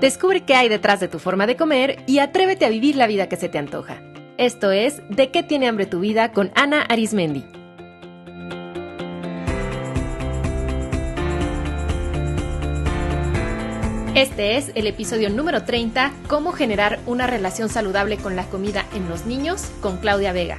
Descubre qué hay detrás de tu forma de comer y atrévete a vivir la vida que se te antoja. Esto es De qué tiene hambre tu vida con Ana Arismendi. Este es el episodio número 30, Cómo generar una relación saludable con la comida en los niños, con Claudia Vega.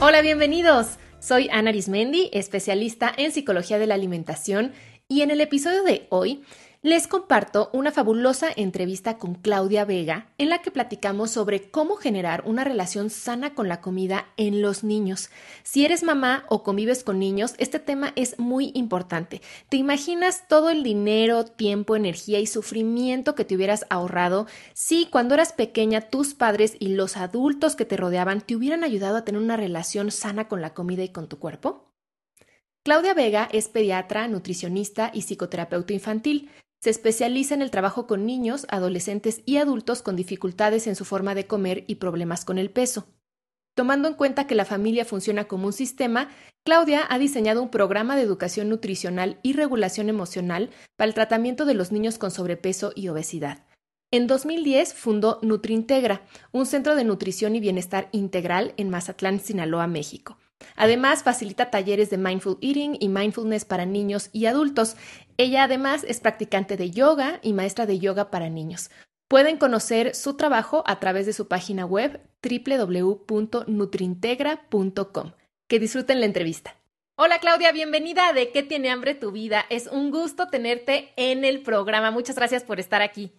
Hola, bienvenidos. Soy Ana Arismendi, especialista en psicología de la alimentación, y en el episodio de hoy les comparto una fabulosa entrevista con Claudia Vega en la que platicamos sobre cómo generar una relación sana con la comida en los niños. Si eres mamá o convives con niños, este tema es muy importante. ¿Te imaginas todo el dinero, tiempo, energía y sufrimiento que te hubieras ahorrado si cuando eras pequeña tus padres y los adultos que te rodeaban te hubieran ayudado a tener una relación sana con la comida y con tu cuerpo? Claudia Vega es pediatra, nutricionista y psicoterapeuta infantil. Se especializa en el trabajo con niños, adolescentes y adultos con dificultades en su forma de comer y problemas con el peso. Tomando en cuenta que la familia funciona como un sistema, Claudia ha diseñado un programa de educación nutricional y regulación emocional para el tratamiento de los niños con sobrepeso y obesidad. En 2010 fundó NutriIntegra, un centro de nutrición y bienestar integral en Mazatlán, Sinaloa, México. Además, facilita talleres de mindful eating y mindfulness para niños y adultos. Ella además es practicante de yoga y maestra de yoga para niños. Pueden conocer su trabajo a través de su página web www.nutrintegra.com. Que disfruten la entrevista. Hola Claudia, bienvenida ¿De qué tiene hambre tu vida? Es un gusto tenerte en el programa. Muchas gracias por estar aquí.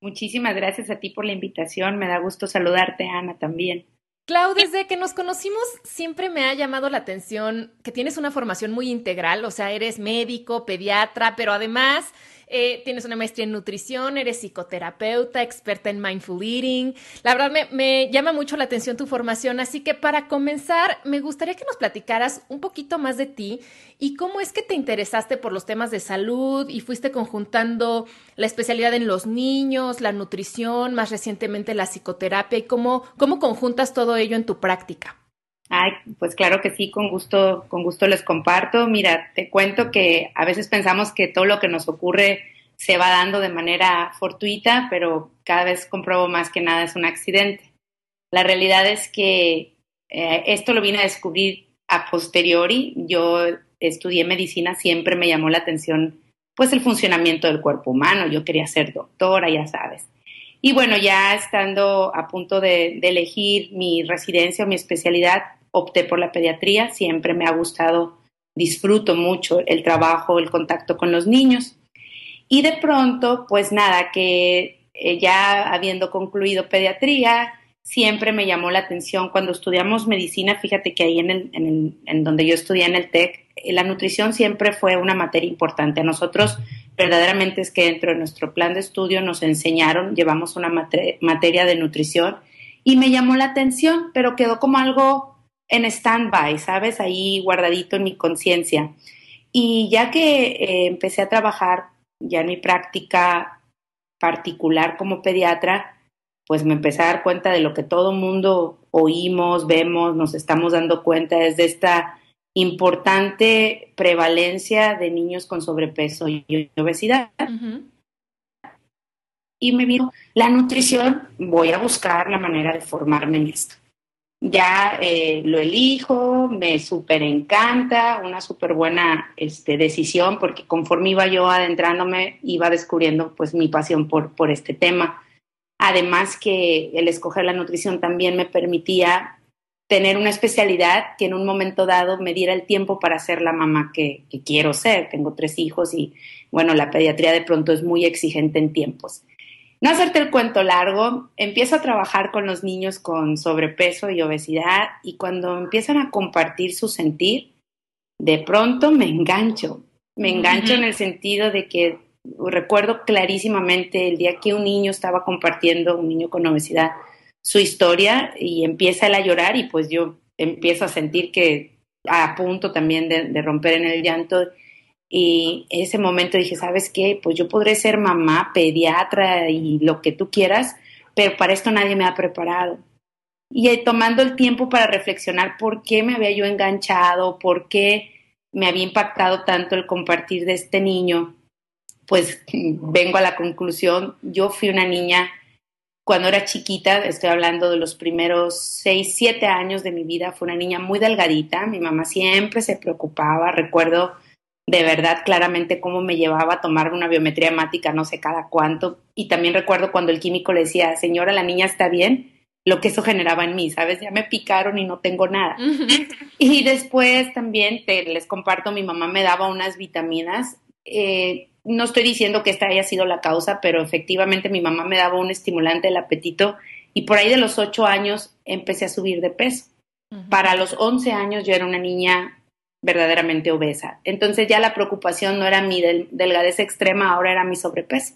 Muchísimas gracias a ti por la invitación. Me da gusto saludarte, Ana, también. Clau, desde que nos conocimos siempre me ha llamado la atención que tienes una formación muy integral, o sea, eres médico, pediatra, pero además eh, tienes una maestría en nutrición, eres psicoterapeuta, experta en mindful eating. La verdad me, me, llama mucho la atención tu formación, así que para comenzar me gustaría que nos platicaras un poquito más de ti y cómo es que te interesaste por los temas de salud y fuiste conjuntando la especialidad en los niños, la nutrición, más recientemente la psicoterapia y cómo, cómo conjuntas todo ello en tu práctica. Ay, pues claro que sí, con gusto, con gusto les comparto. Mira, te cuento que a veces pensamos que todo lo que nos ocurre se va dando de manera fortuita, pero cada vez compruebo más que nada es un accidente. La realidad es que eh, esto lo vine a descubrir a posteriori. Yo estudié medicina, siempre me llamó la atención pues el funcionamiento del cuerpo humano. Yo quería ser doctora, ya sabes. Y bueno, ya estando a punto de, de elegir mi residencia o mi especialidad, opté por la pediatría, siempre me ha gustado, disfruto mucho el trabajo, el contacto con los niños. Y de pronto, pues nada, que eh, ya habiendo concluido pediatría, siempre me llamó la atención cuando estudiamos medicina, fíjate que ahí en, el, en, en donde yo estudié en el TEC, eh, la nutrición siempre fue una materia importante. A nosotros verdaderamente es que dentro de nuestro plan de estudio nos enseñaron, llevamos una materia de nutrición y me llamó la atención, pero quedó como algo en stand-by, ¿sabes? Ahí guardadito en mi conciencia. Y ya que eh, empecé a trabajar ya en mi práctica particular como pediatra, pues me empecé a dar cuenta de lo que todo mundo oímos, vemos, nos estamos dando cuenta es de esta importante prevalencia de niños con sobrepeso y obesidad. Y me vino la nutrición, voy a buscar la manera de formarme en esto ya eh, lo elijo, me súper encanta, una súper buena este, decisión, porque conforme iba yo adentrándome, iba descubriendo pues mi pasión por, por este tema. Además que el escoger la nutrición también me permitía tener una especialidad que en un momento dado me diera el tiempo para ser la mamá que, que quiero ser. Tengo tres hijos y bueno, la pediatría de pronto es muy exigente en tiempos. No hacerte el cuento largo, empiezo a trabajar con los niños con sobrepeso y obesidad y cuando empiezan a compartir su sentir, de pronto me engancho. Me engancho en el sentido de que recuerdo clarísimamente el día que un niño estaba compartiendo, un niño con obesidad, su historia y empieza él a llorar y pues yo empiezo a sentir que a punto también de, de romper en el llanto y en ese momento dije, ¿sabes qué? Pues yo podré ser mamá, pediatra y lo que tú quieras, pero para esto nadie me ha preparado. Y tomando el tiempo para reflexionar por qué me había yo enganchado, por qué me había impactado tanto el compartir de este niño, pues vengo a la conclusión, yo fui una niña cuando era chiquita, estoy hablando de los primeros seis, siete años de mi vida, fue una niña muy delgadita, mi mamá siempre se preocupaba, recuerdo de verdad claramente cómo me llevaba a tomar una biometría hemática no sé cada cuánto. Y también recuerdo cuando el químico le decía, señora, la niña está bien, lo que eso generaba en mí, ¿sabes? Ya me picaron y no tengo nada. Y después también te, les comparto, mi mamá me daba unas vitaminas. Eh, no estoy diciendo que esta haya sido la causa, pero efectivamente mi mamá me daba un estimulante del apetito y por ahí de los ocho años empecé a subir de peso. Para los once años yo era una niña verdaderamente obesa. Entonces ya la preocupación no era mi delgadez extrema, ahora era mi sobrepeso.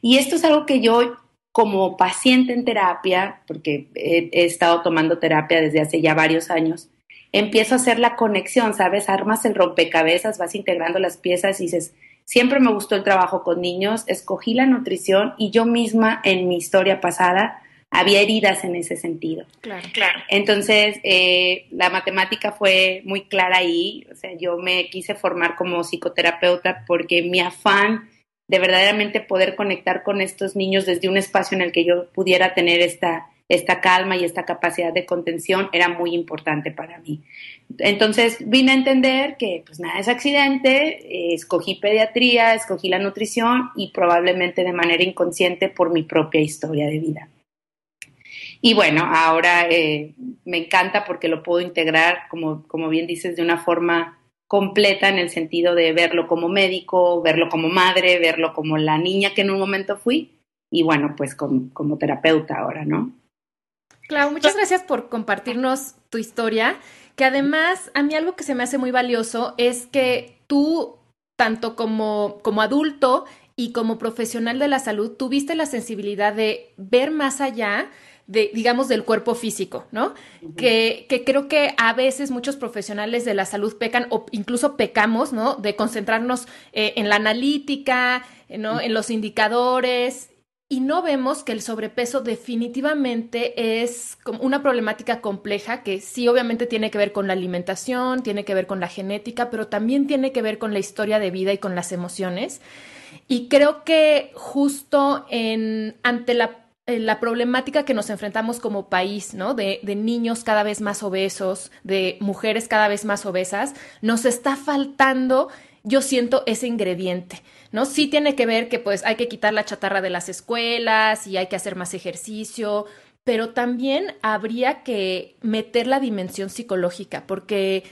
Y esto es algo que yo como paciente en terapia, porque he, estado tomando terapia desde hace ya varios años, empiezo a hacer la conexión, ¿sabes? Armas el rompecabezas, vas integrando las piezas y dices, siempre me gustó el trabajo con niños, escogí la nutrición y yo misma en mi historia pasada había heridas en ese sentido. Claro, claro. Entonces, eh, la matemática fue muy clara ahí. O sea, yo me quise formar como psicoterapeuta porque mi afán de verdaderamente poder conectar con estos niños desde un espacio en el que yo pudiera tener esta, esta calma y esta capacidad de contención era muy importante para mí. Entonces vine a entender que pues nada es accidente, eh, escogí pediatría, escogí la nutrición y probablemente de manera inconsciente por mi propia historia de vida. Y bueno, ahora eh, me encanta porque lo puedo integrar, como, como bien dices, de una forma completa en el sentido de verlo como médico, verlo como madre, verlo como la niña que en un momento fui y bueno, pues como, como terapeuta ahora, ¿no? Claro, muchas gracias por compartirnos tu historia, que además a mí algo que se me hace muy valioso es que tú, tanto como, como adulto y como profesional de la salud, tuviste la sensibilidad de ver más allá de, digamos, del cuerpo físico, ¿no? que, que, creo que a veces muchos profesionales de la salud pecan o incluso pecamos, ¿no? De concentrarnos eh, en la analítica, ¿no? En los indicadores y no vemos que el sobrepeso definitivamente es una problemática compleja que sí obviamente tiene que ver con la alimentación, tiene que ver con la genética, pero también tiene que ver con la historia de vida y con las emociones. Y creo que justo en, ante la la problemática que nos enfrentamos como país, ¿no? De, de, niños cada vez más obesos, de mujeres cada vez más obesas, nos está faltando, yo siento, ese ingrediente, ¿no? Sí tiene que ver que pues hay que quitar la chatarra de las escuelas y hay que hacer más ejercicio, pero también habría que meter la dimensión psicológica, porque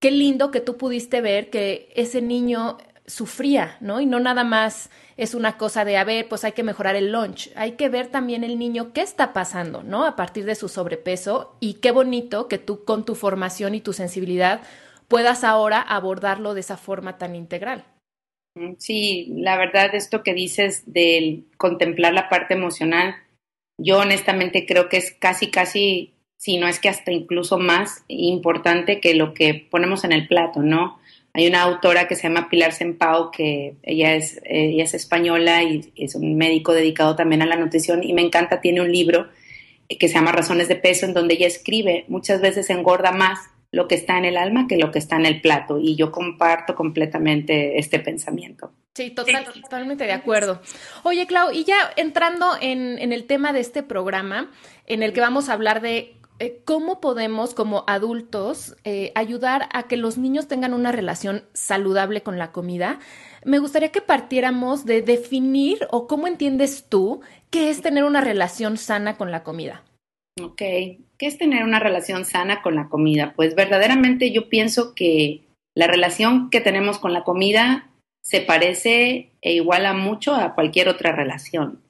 qué lindo que tú pudiste ver que ese niño sufría, ¿no? Y no nada más es una cosa de, a ver, pues hay que mejorar el lunch. Hay que ver también el niño qué está pasando, ¿no? A partir de su sobrepeso y qué bonito que tú con tu formación y tu sensibilidad puedas ahora abordarlo de esa forma tan integral. Mm, sí, la verdad, esto que dices del contemplar la parte emocional, yo honestamente creo que es casi, casi, si no es que hasta incluso más importante que lo que ponemos en el plato, ¿no? Hay una autora que se llama Pilar Sempao, que ella es, ella es española y es un médico dedicado también a la nutrición y me encanta, tiene un libro que se llama Razones de Peso, en donde ella escribe, muchas veces engorda más lo que está en el alma que lo que está en el plato. Y yo comparto completamente este pensamiento. Sí, totalmente de acuerdo. Oye, Clau, y ya entrando en, en, el tema de este programa, en el que vamos a hablar de eh, ¿cómo podemos como adultos eh, ayudar a que los niños tengan una relación saludable con la comida? Me gustaría que partiéramos de definir o cómo entiendes tú qué es tener una relación sana con la comida. Ok, ¿qué es tener una relación sana con la comida? Pues verdaderamente yo pienso que la relación que tenemos con la comida se parece e iguala mucho a cualquier otra relación.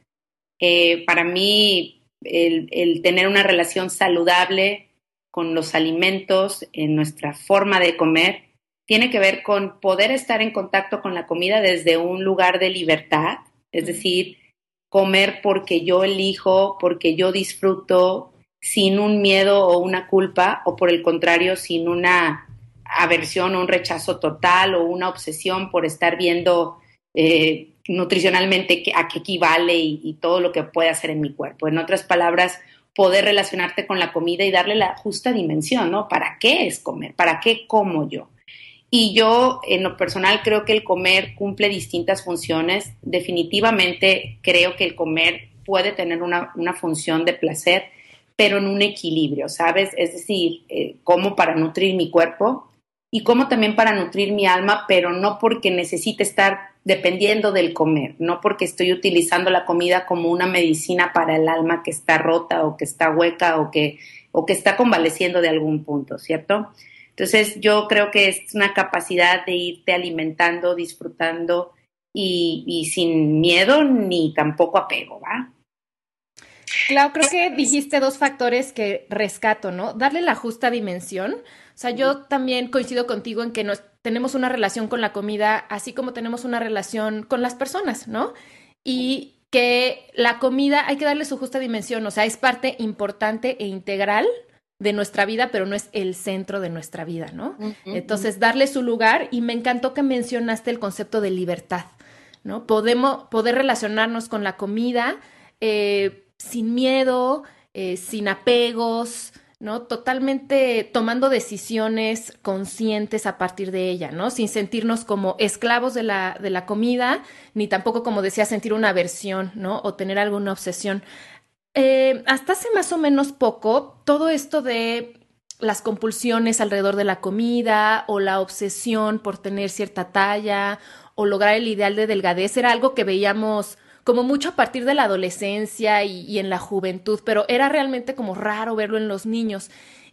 Eh, para mí, el, tener una relación saludable con los alimentos, en nuestra forma de comer, tiene que ver con poder estar en contacto con la comida desde un lugar de libertad, es decir, comer porque yo elijo, porque yo disfruto, sin un miedo o una culpa, o por el contrario, sin una aversión o un rechazo total o una obsesión por estar viendo eh, nutricionalmente a qué equivale y, todo lo que puede hacer en mi cuerpo. En otras palabras, poder relacionarte con la comida y darle la justa dimensión, ¿no? ¿Para qué es comer? ¿Para qué como yo? Y yo, en lo personal, creo que el comer cumple distintas funciones. Definitivamente creo que el comer puede tener una, función de placer, pero en un equilibrio, ¿sabes? Es decir, eh, como para nutrir mi cuerpo y como también para nutrir mi alma, pero no porque necesite estar dependiendo del comer, no porque estoy utilizando la comida como una medicina para el alma que está rota o que está hueca o que, o que está convaleciendo de algún punto, ¿cierto? Entonces yo creo que es una capacidad de irte alimentando, disfrutando y, y sin miedo ni tampoco apego, ¿va? Claro, creo que dijiste dos factores que rescato, ¿no? Darle la justa dimensión. O sea, yo también coincido contigo en que nos, tenemos una relación con la comida, así como tenemos una relación con las personas, ¿no? Y que la comida hay que darle su justa dimensión, o sea, es parte importante e integral de nuestra vida, pero no es el centro de nuestra vida, ¿no? Entonces, darle su lugar y me encantó que mencionaste el concepto de libertad, ¿no? Podemos poder relacionarnos con la comida eh, sin miedo, eh, sin apegos, ¿no? Totalmente tomando decisiones conscientes a partir de ella, ¿no? Sin sentirnos como esclavos de la, de la comida, ni tampoco, como decía, sentir una aversión, ¿no? O tener alguna obsesión. Eh, hasta hace más o menos poco, todo esto de las compulsiones alrededor de la comida o la obsesión por tener cierta talla o lograr el ideal de delgadez era algo que veíamos como mucho a partir de la adolescencia y, en la juventud, pero era realmente como raro verlo en los niños.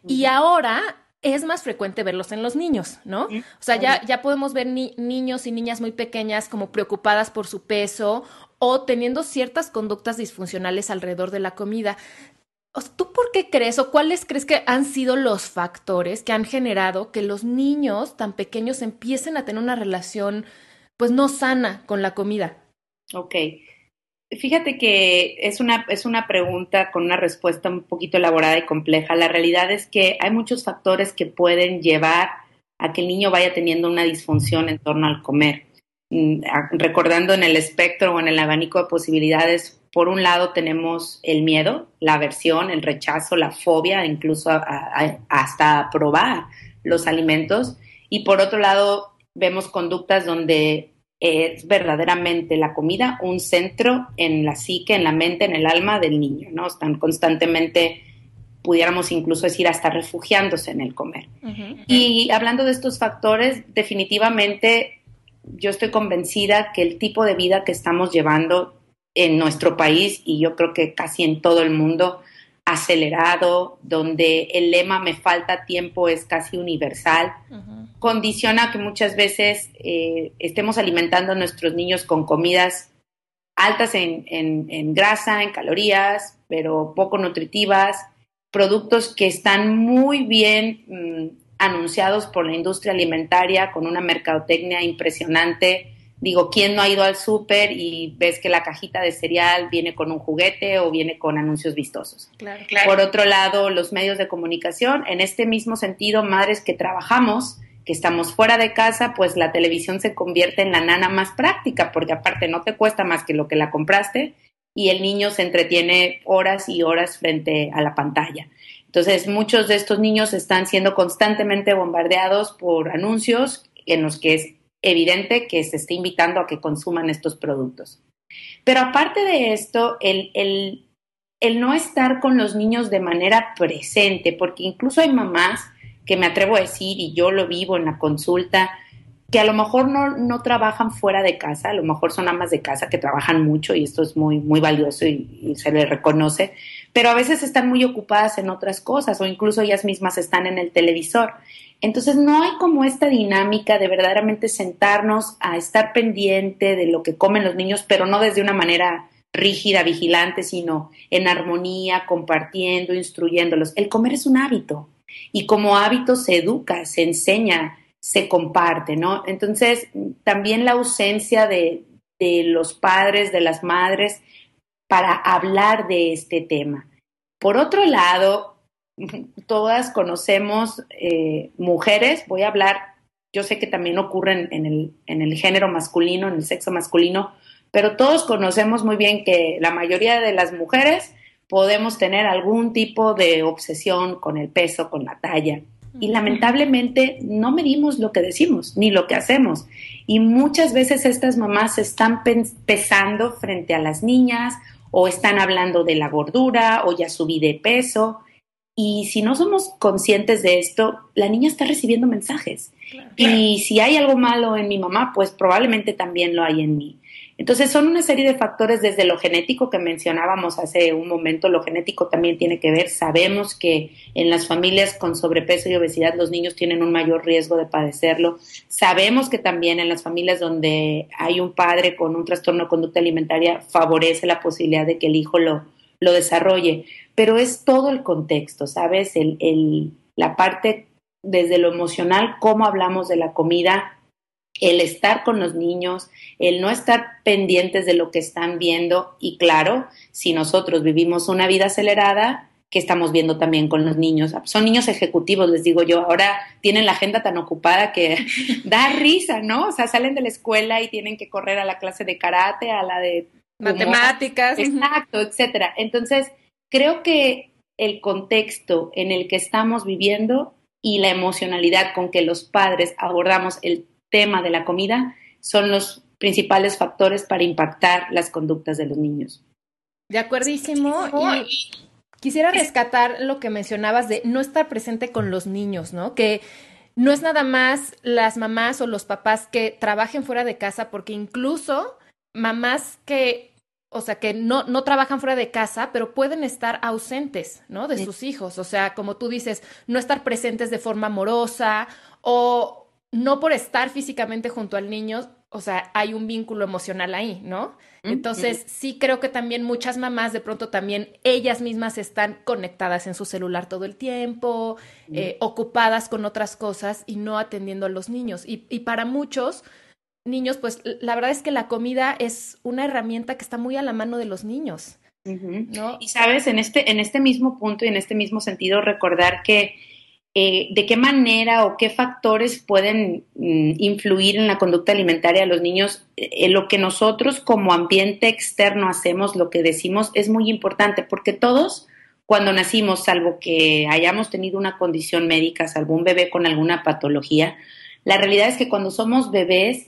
Y ahora es más frecuente verlos en los niños, ¿no? O sea, ya, ya podemos ver niños y niñas muy pequeñas como preocupadas por su peso o teniendo ciertas conductas disfuncionales alrededor de la comida. ¿Tú por qué crees o cuáles crees que han sido los factores que han generado que los niños tan pequeños empiecen a tener una relación pues no sana con la comida? Ok. Fíjate que es una, es una pregunta con una respuesta un poquito elaborada y compleja. La realidad es que hay muchos factores que pueden llevar a que el niño vaya teniendo una disfunción en torno al comer. Mm, recordando en el espectro o en el abanico de posibilidades, por un lado tenemos el miedo, la aversión, el rechazo, la fobia, incluso hasta probar los alimentos. Y por otro lado, vemos conductas donde es verdaderamente la comida un centro en la psique, en la mente, en el alma del niño, ¿no? Están constantemente, pudiéramos incluso decir, hasta refugiándose en el comer. Y hablando de estos factores, definitivamente yo estoy convencida que el tipo de vida que estamos llevando en nuestro país y yo creo que casi en todo el mundo, acelerado, donde el lema me falta tiempo es casi universal, condiciona que muchas veces eh, estemos alimentando a nuestros niños con comidas altas en, en, grasa, en calorías, pero poco nutritivas, productos que están muy bien mm, anunciados por la industria alimentaria con una mercadotecnia impresionante, Digo, ¿quién no ha ido al súper y ves que la cajita de cereal viene con un juguete o viene con anuncios vistosos? Por otro lado, los medios de comunicación, en este mismo sentido, madres que trabajamos, que estamos fuera de casa, pues la televisión se convierte en la nana más práctica, porque aparte no te cuesta más que lo que la compraste y el niño se entretiene horas y horas frente a la pantalla. Entonces, muchos de estos niños están siendo constantemente bombardeados por anuncios en los que es evidente que se esté invitando a que consuman estos productos. Pero aparte de esto, el, el, el no estar con los niños de manera presente, porque incluso hay mamás que me atrevo a decir, y yo lo vivo en la consulta, que a lo mejor no, no, trabajan fuera de casa, a lo mejor son amas de casa que trabajan mucho y esto es muy, muy valioso y, y, se les reconoce, pero a veces están muy ocupadas en otras cosas o incluso ellas mismas están en el televisor. Entonces no hay como esta dinámica de verdaderamente sentarnos a estar pendiente de lo que comen los niños, pero no desde una manera rígida, vigilante, sino en armonía, compartiendo, instruyéndolos. El comer es un hábito y como hábito se educa, se enseña, se comparte, ¿no? Entonces también la ausencia de, de los padres, de las madres, para hablar de este tema. Por otro lado, todas conocemos eh, mujeres, voy a hablar, yo sé que también ocurren en el, en el género masculino, en el sexo masculino, pero todos conocemos muy bien que la mayoría de las mujeres podemos tener algún tipo de obsesión con el peso, con la talla. y lamentablemente no medimos lo que decimos ni lo que hacemos. Y muchas veces estas mamás están pesando frente a las niñas o están hablando de la gordura o ya subí de peso. Y si no somos conscientes de esto, la niña está recibiendo mensajes. Y si hay algo malo en mi mamá, pues probablemente también lo hay en mí. Entonces son una serie de factores desde lo genético que mencionábamos hace un momento, lo genético también tiene que ver, sabemos que en las familias con sobrepeso y obesidad los niños tienen un mayor riesgo de padecerlo, sabemos que también en las familias donde hay un padre con un trastorno de conducta alimentaria favorece la posibilidad de que el hijo lo, lo desarrolle, pero es todo el contexto, ¿sabes? El, el, la parte desde lo emocional, cómo hablamos de la comida, el estar con los niños, el no estar pendientes de lo que están viendo y claro, si nosotros vivimos una vida acelerada, que estamos viendo también con los niños. Son niños ejecutivos, les digo yo, ahora tienen la agenda tan ocupada que da risa, ¿no? O sea, salen de la escuela y tienen que correr a la clase de karate, a la de matemáticas. Exacto, etcétera. Entonces, creo que el contexto en el que estamos viviendo y la emocionalidad con que los padres abordamos el tema de la comida son los principales factores para impactar las conductas de los niños. De acuerdísimo. Y quisiera rescatar lo que mencionabas de no estar presente con los niños, ¿no? Que no es nada más las mamás o los papás que trabajen fuera de casa, porque incluso mamás que o sea, que no, no trabajan fuera de casa, pero pueden estar ausentes, ¿no? De sus hijos. O sea, como tú dices, no estar presentes de forma amorosa o, no por estar físicamente junto al niño, o sea, hay un vínculo emocional ahí, ¿no? Entonces, sí creo que también muchas mamás de pronto también ellas mismas están conectadas en su celular todo el tiempo, eh, ocupadas con otras cosas y no atendiendo a los niños. Y, y para muchos niños, pues la verdad es que la comida es una herramienta que está muy a la mano de los niños. ¿no? Y sabes, en este, en este mismo punto y en este mismo sentido, recordar que eh, de qué manera o qué factores pueden mm, influir en la conducta alimentaria de los niños. Eh, lo que nosotros como ambiente externo hacemos, lo que decimos, es muy importante porque todos cuando nacimos, salvo que hayamos tenido una condición médica, salvo un bebé con alguna patología, la realidad es que cuando somos bebés,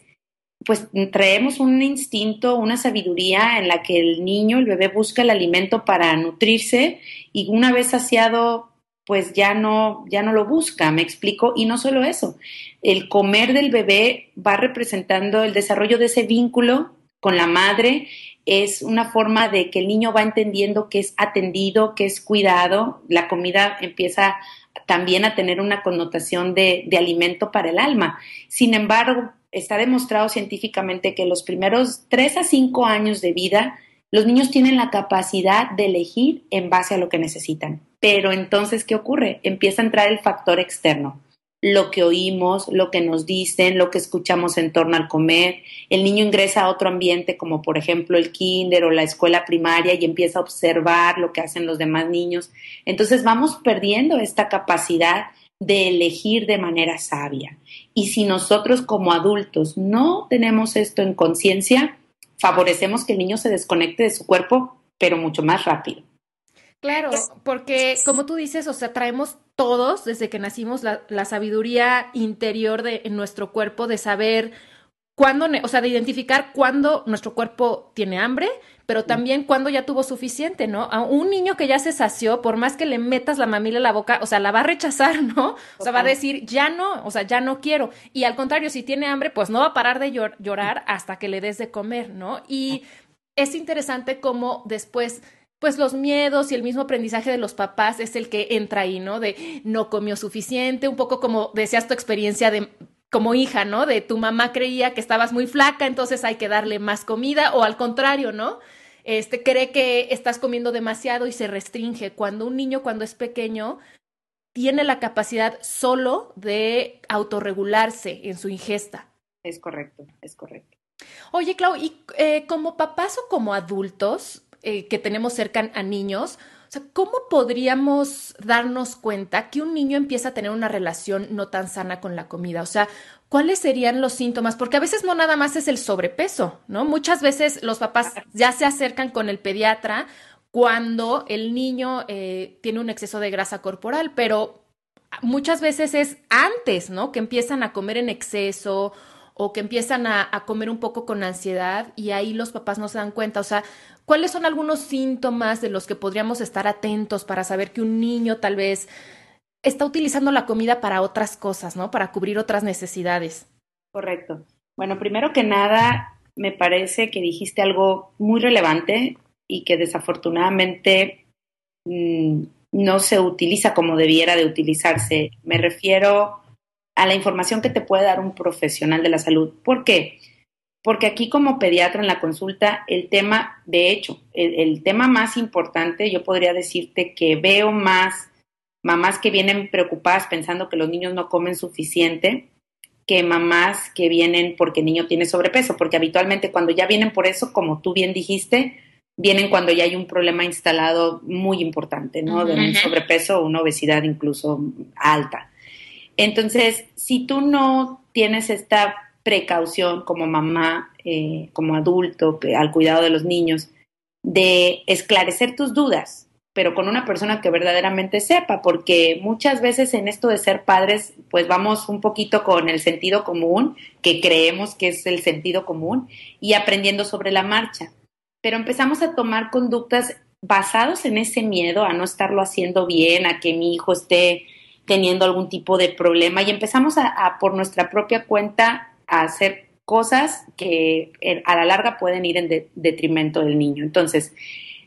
pues traemos un instinto, una sabiduría en la que el niño, el bebé busca el alimento para nutrirse y una vez saciado pues ya no, ya no lo busca, me explico. Y no solo eso, el comer del bebé va representando el desarrollo de ese vínculo con la madre, es una forma de que el niño va entendiendo que es atendido, que es cuidado, la comida empieza también a tener una connotación de, de alimento para el alma. Sin embargo, está demostrado científicamente que los primeros tres a cinco años de vida, los niños tienen la capacidad de elegir en base a lo que necesitan. Pero entonces, ¿qué ocurre? Empieza a entrar el factor externo. Lo que oímos, lo que nos dicen, lo que escuchamos en torno al comer. El niño ingresa a otro ambiente como por ejemplo el kinder o la escuela primaria y empieza a observar lo que hacen los demás niños. Entonces vamos perdiendo esta capacidad de elegir de manera sabia. Y si nosotros como adultos no tenemos esto en conciencia, favorecemos que el niño se desconecte de su cuerpo, pero mucho más rápido. Claro, porque como tú dices, o sea, traemos todos desde que nacimos la, la sabiduría interior de en nuestro cuerpo de saber cuándo, o sea, de identificar cuándo nuestro cuerpo tiene hambre, pero también cuándo ya tuvo suficiente, ¿no? A un niño que ya se sació, por más que le metas la mamila en la boca, o sea, la va a rechazar, ¿no? O sea, va a decir, ya no, o sea, ya no quiero. Y al contrario, si tiene hambre, pues no va a parar de llorar hasta que le des de comer, ¿no? Y es interesante cómo después pues los miedos y el mismo aprendizaje de los papás es el que entra ahí, ¿no? De no comió suficiente, un poco como decías tu experiencia de como hija, ¿no? De tu mamá creía que estabas muy flaca, entonces hay que darle más comida, o al contrario, ¿no? Este cree que estás comiendo demasiado y se restringe. Cuando un niño, cuando es pequeño, tiene la capacidad solo de autorregularse en su ingesta. Es correcto, es correcto. Oye, Clau, y eh, como papás o como adultos, eh, que tenemos cerca a niños, o sea, ¿cómo podríamos darnos cuenta que un niño empieza a tener una relación no tan sana con la comida? O sea, ¿cuáles serían los síntomas? Porque a veces no nada más es el sobrepeso, ¿no? Muchas veces los papás ya se acercan con el pediatra cuando el niño eh, tiene un exceso de grasa corporal, pero muchas veces es antes, ¿no? Que empiezan a comer en exceso o que empiezan a, comer un poco con ansiedad y ahí los papás no se dan cuenta. O sea, ¿cuáles son algunos síntomas de los que podríamos estar atentos para saber que un niño tal vez está utilizando la comida para otras cosas, ¿no? Para cubrir otras necesidades. Correcto. Bueno, primero que nada, me parece que dijiste algo muy relevante y que desafortunadamente mm, no se utiliza como debiera de utilizarse. Me refiero a la información que te puede dar un profesional de la salud. ¿Por qué? Porque aquí como pediatra en la consulta, el tema, de hecho, el, tema más importante, yo podría decirte que veo más mamás que vienen preocupadas pensando que los niños no comen suficiente que mamás que vienen porque el niño tiene sobrepeso, porque habitualmente cuando ya vienen por eso, como tú bien dijiste, vienen cuando ya hay un problema instalado muy importante, ¿no? De un sobrepeso o una obesidad incluso alta. Entonces, si tú no tienes esta precaución como mamá, eh, como adulto, al cuidado de los niños, de esclarecer tus dudas, pero con una persona que verdaderamente sepa, porque muchas veces en esto de ser padres, pues vamos un poquito con el sentido común, que creemos que es el sentido común, y aprendiendo sobre la marcha. Pero empezamos a tomar conductas basadas en ese miedo a no estarlo haciendo bien, a que mi hijo esté teniendo algún tipo de problema y empezamos a, por nuestra propia cuenta a hacer cosas que a la larga pueden ir en detrimento del niño. Entonces,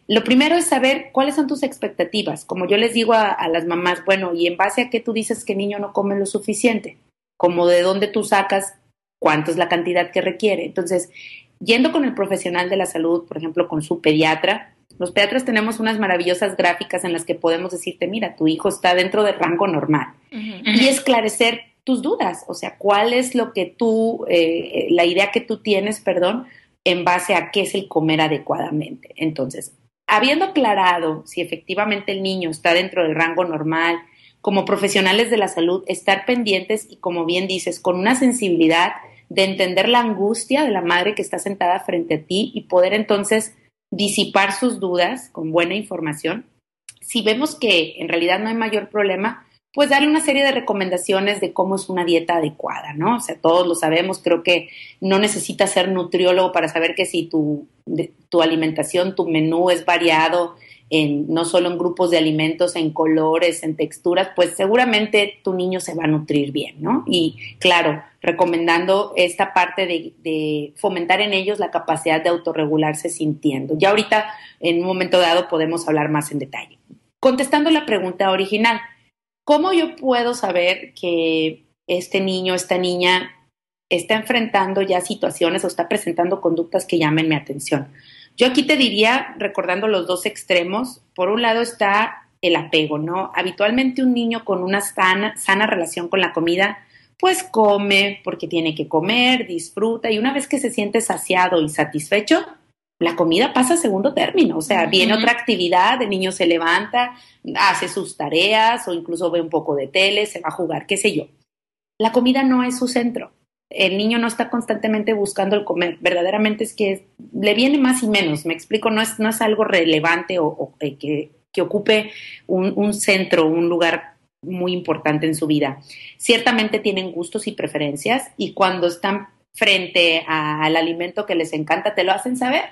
lo primero es saber cuáles son tus expectativas. Como yo les digo a, a, las mamás, bueno, ¿y en base a qué tú dices que el niño no come lo suficiente? Como de dónde tú sacas cuánto es la cantidad que requiere. Entonces, yendo con el profesional de la salud, por ejemplo, con su pediatra, los pediatras tenemos unas maravillosas gráficas en las que podemos decirte, mira, tu hijo está dentro del rango normal. Y esclarecer tus dudas, o sea, cuál es lo que tú, eh, la idea que tú tienes, perdón, en base a qué es el comer adecuadamente. Entonces, habiendo aclarado si efectivamente el niño está dentro del rango normal, como profesionales de la salud, estar pendientes y, como bien dices, con una sensibilidad de entender la angustia de la madre que está sentada frente a ti y poder entonces disipar sus dudas con buena información. Si vemos que en realidad no hay mayor problema, pues darle una serie de recomendaciones de cómo es una dieta adecuada, ¿no? O sea, todos lo sabemos, creo que no necesitas ser nutriólogo para saber que si tu, tu alimentación, tu menú es variado, en, no solo en grupos de alimentos, en colores, en texturas, pues seguramente tu niño se va a nutrir bien, ¿no? Y claro, recomendando esta parte de, fomentar en ellos la capacidad de autorregularse sintiendo. Ya ahorita, en un momento dado, podemos hablar más en detalle. Contestando la pregunta original, ¿cómo yo puedo saber que este niño, esta niña está enfrentando ya situaciones o está presentando conductas que llamen mi atención? Yo aquí te diría, recordando los dos extremos, por un lado está el apego, ¿no? Habitualmente un niño con una sana, sana relación con la comida, pues come porque tiene que comer, disfruta y una vez que se siente saciado y satisfecho, la comida pasa a segundo término, o sea, viene otra actividad, el niño se levanta, hace sus tareas o incluso ve un poco de tele, se va a jugar, qué sé yo. La comida no es su centro el niño no está constantemente buscando el comer, verdaderamente es que le viene más y menos, me explico, no es, no es algo relevante o, eh, que, ocupe un, centro, un lugar muy importante en su vida. Ciertamente tienen gustos y preferencias y cuando están frente al alimento que les encanta, te lo hacen saber,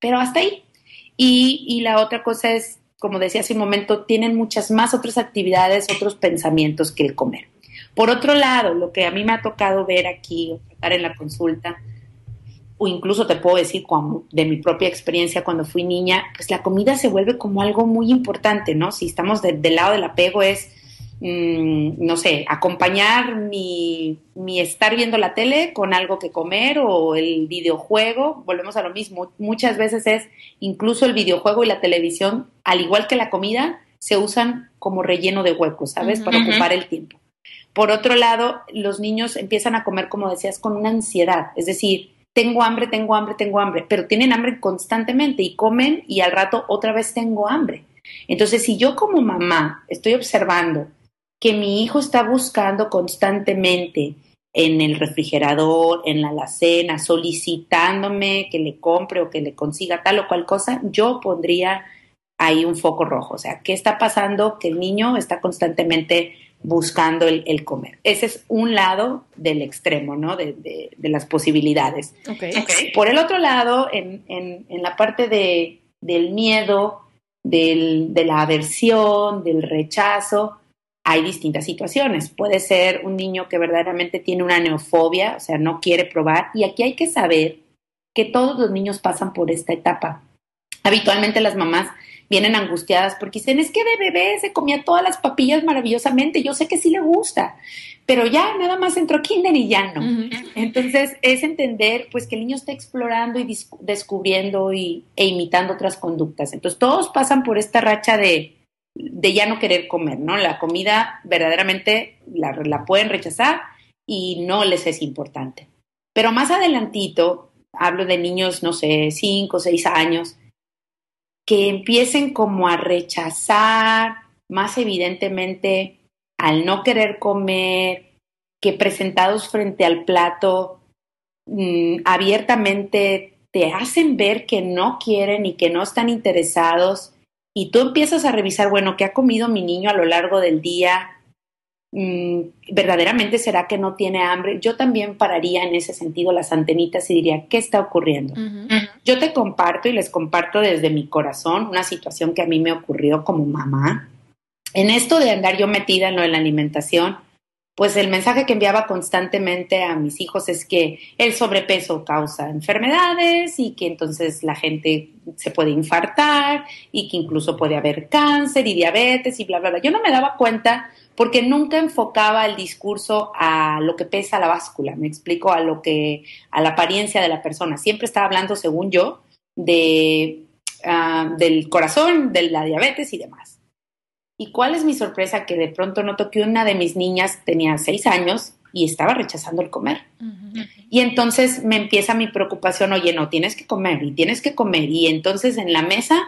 pero hasta ahí. Y, y la otra cosa es, como decía hace un momento, tienen muchas más otras actividades, otros pensamientos que el comer. Por otro lado, lo que a mí me ha tocado ver aquí o tratar en la consulta, o incluso te puedo decir de mi propia experiencia cuando fui niña, pues la comida se vuelve como algo muy importante, ¿no? Si estamos del lado del apego es, mm, no sé, acompañar mi, mi estar viendo la tele con algo que comer o el videojuego, volvemos a lo mismo, muchas veces es incluso el videojuego y la televisión, al igual que la comida, se usan como relleno de huecos, ¿sabes? Para ocupar el tiempo. Por otro lado, los niños empiezan a comer, como decías, con una ansiedad, es decir, tengo hambre, tengo hambre, tengo hambre, pero tienen hambre constantemente y comen y al rato otra vez tengo hambre. Entonces, si yo como mamá estoy observando que mi hijo está buscando constantemente en el refrigerador, en la alacena, solicitándome que le compre o que le consiga tal o cual cosa, yo pondría ahí un foco rojo. O sea, ¿qué está pasando? Que el niño está constantemente buscando el, comer. Ese es un lado del extremo, ¿no? De, las posibilidades. Por el otro lado, en, la parte de, del miedo, de la aversión, del rechazo, hay distintas situaciones. Puede ser un niño que verdaderamente tiene una neofobia, o sea, no quiere probar. Y aquí hay que saber que todos los niños pasan por esta etapa. Habitualmente las mamás vienen angustiadas porque dicen, es que de bebé se comía todas las papillas maravillosamente, yo sé que sí le gusta, pero ya nada más entró kinder y ya no. Entonces es entender pues que el niño está explorando y descubriendo y, e imitando otras conductas. Entonces todos pasan por esta racha de, de ya no querer comer, ¿no? La comida verdaderamente la, la pueden rechazar y no les es importante. Pero más adelantito, hablo de niños, no sé, cinco o seis años, que empiecen como a rechazar más evidentemente al no querer comer, que presentados frente al plato mm, abiertamente te hacen ver que no quieren y que no están interesados y tú empiezas a revisar, bueno, ¿qué ha comido mi niño a lo largo del día? Mm, verdaderamente será que no tiene hambre, yo también pararía en ese sentido las antenitas y diría, ¿qué está ocurriendo? Yo te comparto y les comparto desde mi corazón una situación que a mí me ocurrió como mamá. En esto de andar yo metida en lo de la alimentación, pues el mensaje que enviaba constantemente a mis hijos es que el sobrepeso causa enfermedades y que entonces la gente se puede infartar y que incluso puede haber cáncer y diabetes y bla, bla, bla. Yo no me daba cuenta porque nunca enfocaba el discurso a lo que pesa la báscula, me explico, a lo que, a la apariencia de la persona. Siempre estaba hablando, según yo, de, ah, del corazón, de la diabetes y demás. ¿Y cuál es mi sorpresa? Que de pronto noto que una de mis niñas tenía seis años y estaba rechazando el comer. Y entonces me empieza mi preocupación, oye, no, tienes que comer y tienes que comer. Y entonces en la mesa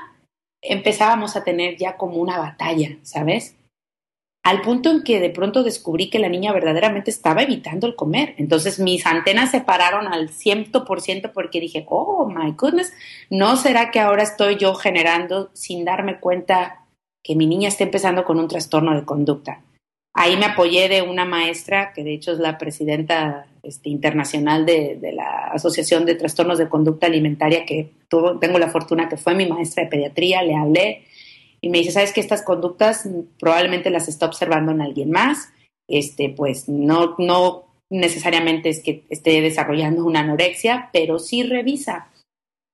empezábamos a tener ya como una batalla, ¿sabes? Al punto en que de pronto descubrí que la niña verdaderamente estaba evitando el comer. Entonces mis antenas se pararon al 100% porque dije, oh, my goodness, ¿no será que ahora estoy yo generando sin darme cuenta que mi niña está empezando con un trastorno de conducta? Ahí me apoyé de una maestra, que de hecho es la presidenta este, internacional de, la Asociación de Trastornos de Conducta Alimentaria, que tuvo, tengo la fortuna que fue mi maestra de pediatría, le hablé y me dice, ¿sabes que estas conductas probablemente las está observando en alguien más? Este, pues no, no necesariamente es que esté desarrollando una anorexia, pero sí revisa.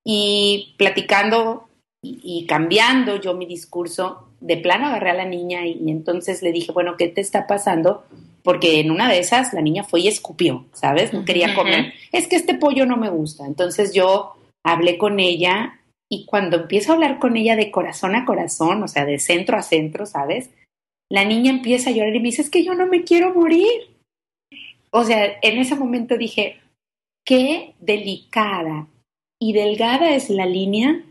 Y platicando y, cambiando yo mi discurso, de plano agarré a la niña y, entonces le dije, bueno, ¿qué te está pasando? Porque en una de esas la niña fue y escupió, ¿sabes? No quería comer. Es que este pollo no me gusta. Entonces yo hablé con ella y cuando empiezo a hablar con ella de corazón a corazón, o sea, de centro a centro, ¿sabes? La niña empieza a llorar y me dice, es que yo no me quiero morir. O sea, en ese momento dije, qué delicada y delgada es la línea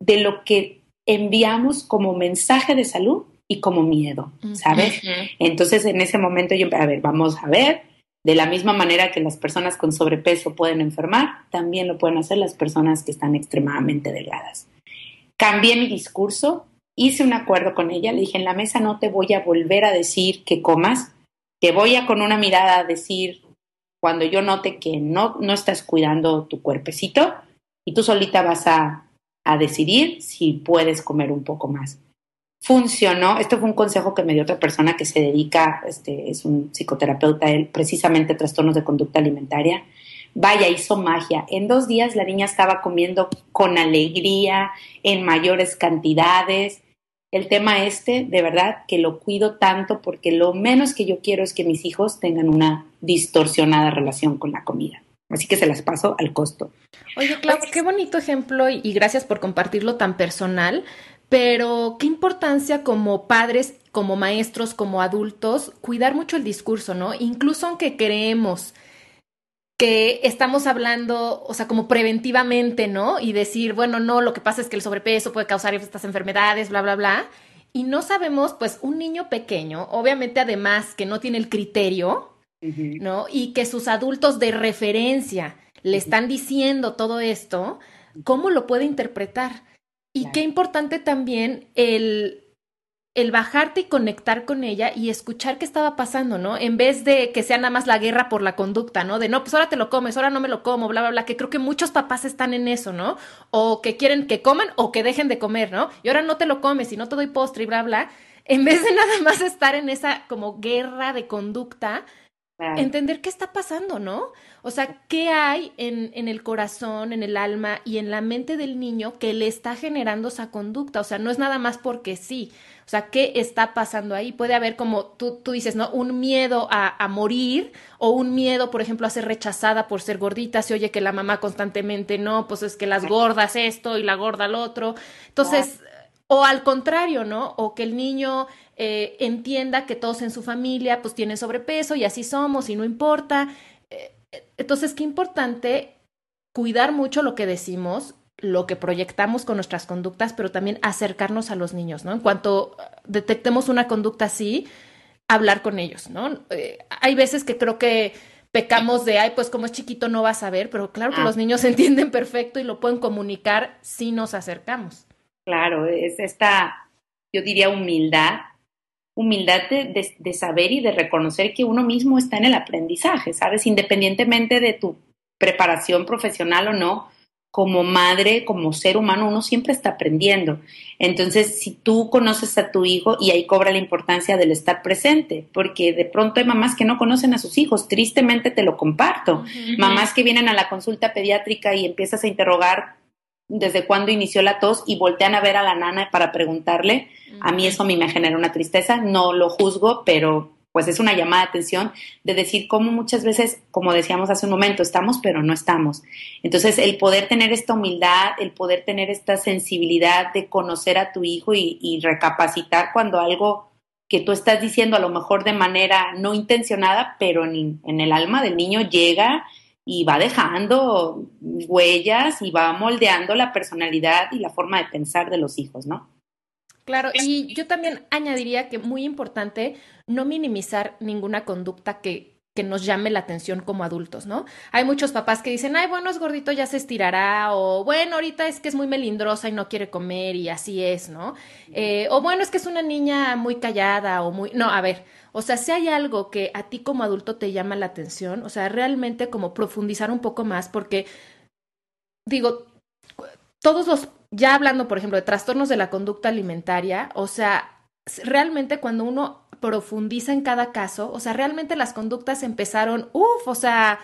de lo que enviamos como mensaje de salud y como miedo, ¿sabes? Entonces en ese momento yo, a ver, vamos a ver, de la misma manera que las personas con sobrepeso pueden enfermar, también lo pueden hacer las personas que están extremadamente delgadas. Cambié mi discurso, hice un acuerdo con ella, le dije, en la mesa no te voy a volver a decir que comas, te voy a con una mirada a decir cuando yo note que no, no estás cuidando tu cuerpecito y tú solita vas a, a decidir si puedes comer un poco más funcionó. Esto fue un consejo que me dio otra persona que se dedica, este, es un psicoterapeuta, él, precisamente trastornos de conducta alimentaria. Vaya, hizo magia. En dos días la niña estaba comiendo con alegría, en mayores cantidades. El tema este, de verdad, que lo cuido tanto porque lo menos que yo quiero es que mis hijos tengan una distorsionada relación con la comida. Así que se las paso al costo. Oye, Clau, qué bonito ejemplo y gracias por compartirlo tan personal pero qué importancia como padres, como maestros, como adultos, cuidar mucho el discurso, ¿no? Incluso aunque creemos que estamos hablando, o sea, como preventivamente, ¿no? Y decir, bueno, no, lo que pasa es que el sobrepeso puede causar estas enfermedades, bla, bla, bla. Y no sabemos, pues, un niño pequeño, obviamente además que no tiene el criterio, ¿no? Y que sus adultos de referencia le están diciendo todo esto, ¿cómo lo puede interpretar? Y qué importante también el, el bajarte y conectar con ella y escuchar qué estaba pasando, ¿no? En vez de que sea nada más la guerra por la conducta, ¿no? De no, pues ahora te lo comes, ahora no me lo como, bla, bla, bla, que creo que muchos papás están en eso, ¿no? O que quieren que coman o que dejen de comer, ¿no? Y ahora no te lo comes y no te doy postre y bla, bla. En vez de nada más estar en esa como guerra de conducta, entender qué está pasando, ¿no? O sea, qué hay en, en, el corazón, en el alma y en la mente del niño que le está generando esa conducta. O sea, no es nada más porque sí. O sea, ¿qué está pasando ahí? Puede haber como tú, tú dices, ¿no? Un miedo a, a, morir o un miedo, por ejemplo, a ser rechazada por ser gordita. Se oye que la mamá constantemente, no, pues es que las gordas esto y la gorda lo otro. Entonces, o al contrario, ¿no? O que el niño eh, entienda que todos en su familia pues tienen sobrepeso y así somos y no importa. Entonces, qué importante cuidar mucho lo que decimos, lo que proyectamos con nuestras conductas, pero también acercarnos a los niños, ¿no? En cuanto detectemos una conducta así, hablar con ellos, ¿no? Eh, hay veces que creo que pecamos de, ay, pues como es chiquito no va a saber, pero claro que ah. los niños entienden perfecto y lo pueden comunicar si nos acercamos. Claro, es esta, yo diría, humildad humildad de, saber y de reconocer que uno mismo está en el aprendizaje, ¿sabes? Independientemente de tu preparación profesional o no, como madre, como ser humano, uno siempre está aprendiendo. Entonces, si tú conoces a tu hijo, y ahí cobra la importancia del estar presente, porque de pronto hay mamás que no conocen a sus hijos, tristemente te lo comparto. Mamás que vienen a la consulta pediátrica y empiezas a interrogar desde cuándo inició la tos y voltean a ver a la nana para preguntarle. A mí eso a mí me genera una tristeza, no lo juzgo, pero pues es una llamada de atención de decir cómo muchas veces, como decíamos hace un momento, estamos pero no estamos. Entonces, el poder tener esta humildad, el poder tener esta sensibilidad de conocer a tu hijo y, recapacitar cuando algo que tú estás diciendo a lo mejor de manera no intencionada, pero en, en el alma del niño llega y va dejando huellas y va moldeando la personalidad y la forma de pensar de los hijos, ¿no? Claro, y yo también añadiría que muy importante no minimizar ninguna conducta que, que nos llame la atención como adultos, ¿no? Hay muchos papás que dicen, ay, bueno, es gordito, ya se estirará, o bueno, ahorita es que es muy melindrosa y no quiere comer y así es, ¿no? Eh, o bueno, es que es una niña muy callada o muy... No, a ver, o sea, si hay algo que a ti como adulto te llama la atención, o sea, realmente como profundizar un poco más, porque digo, todos los, ya hablando, por ejemplo, de trastornos de la conducta alimentaria, o sea, realmente cuando uno profundiza en cada caso, o sea, realmente las conductas empezaron, uff, o sea,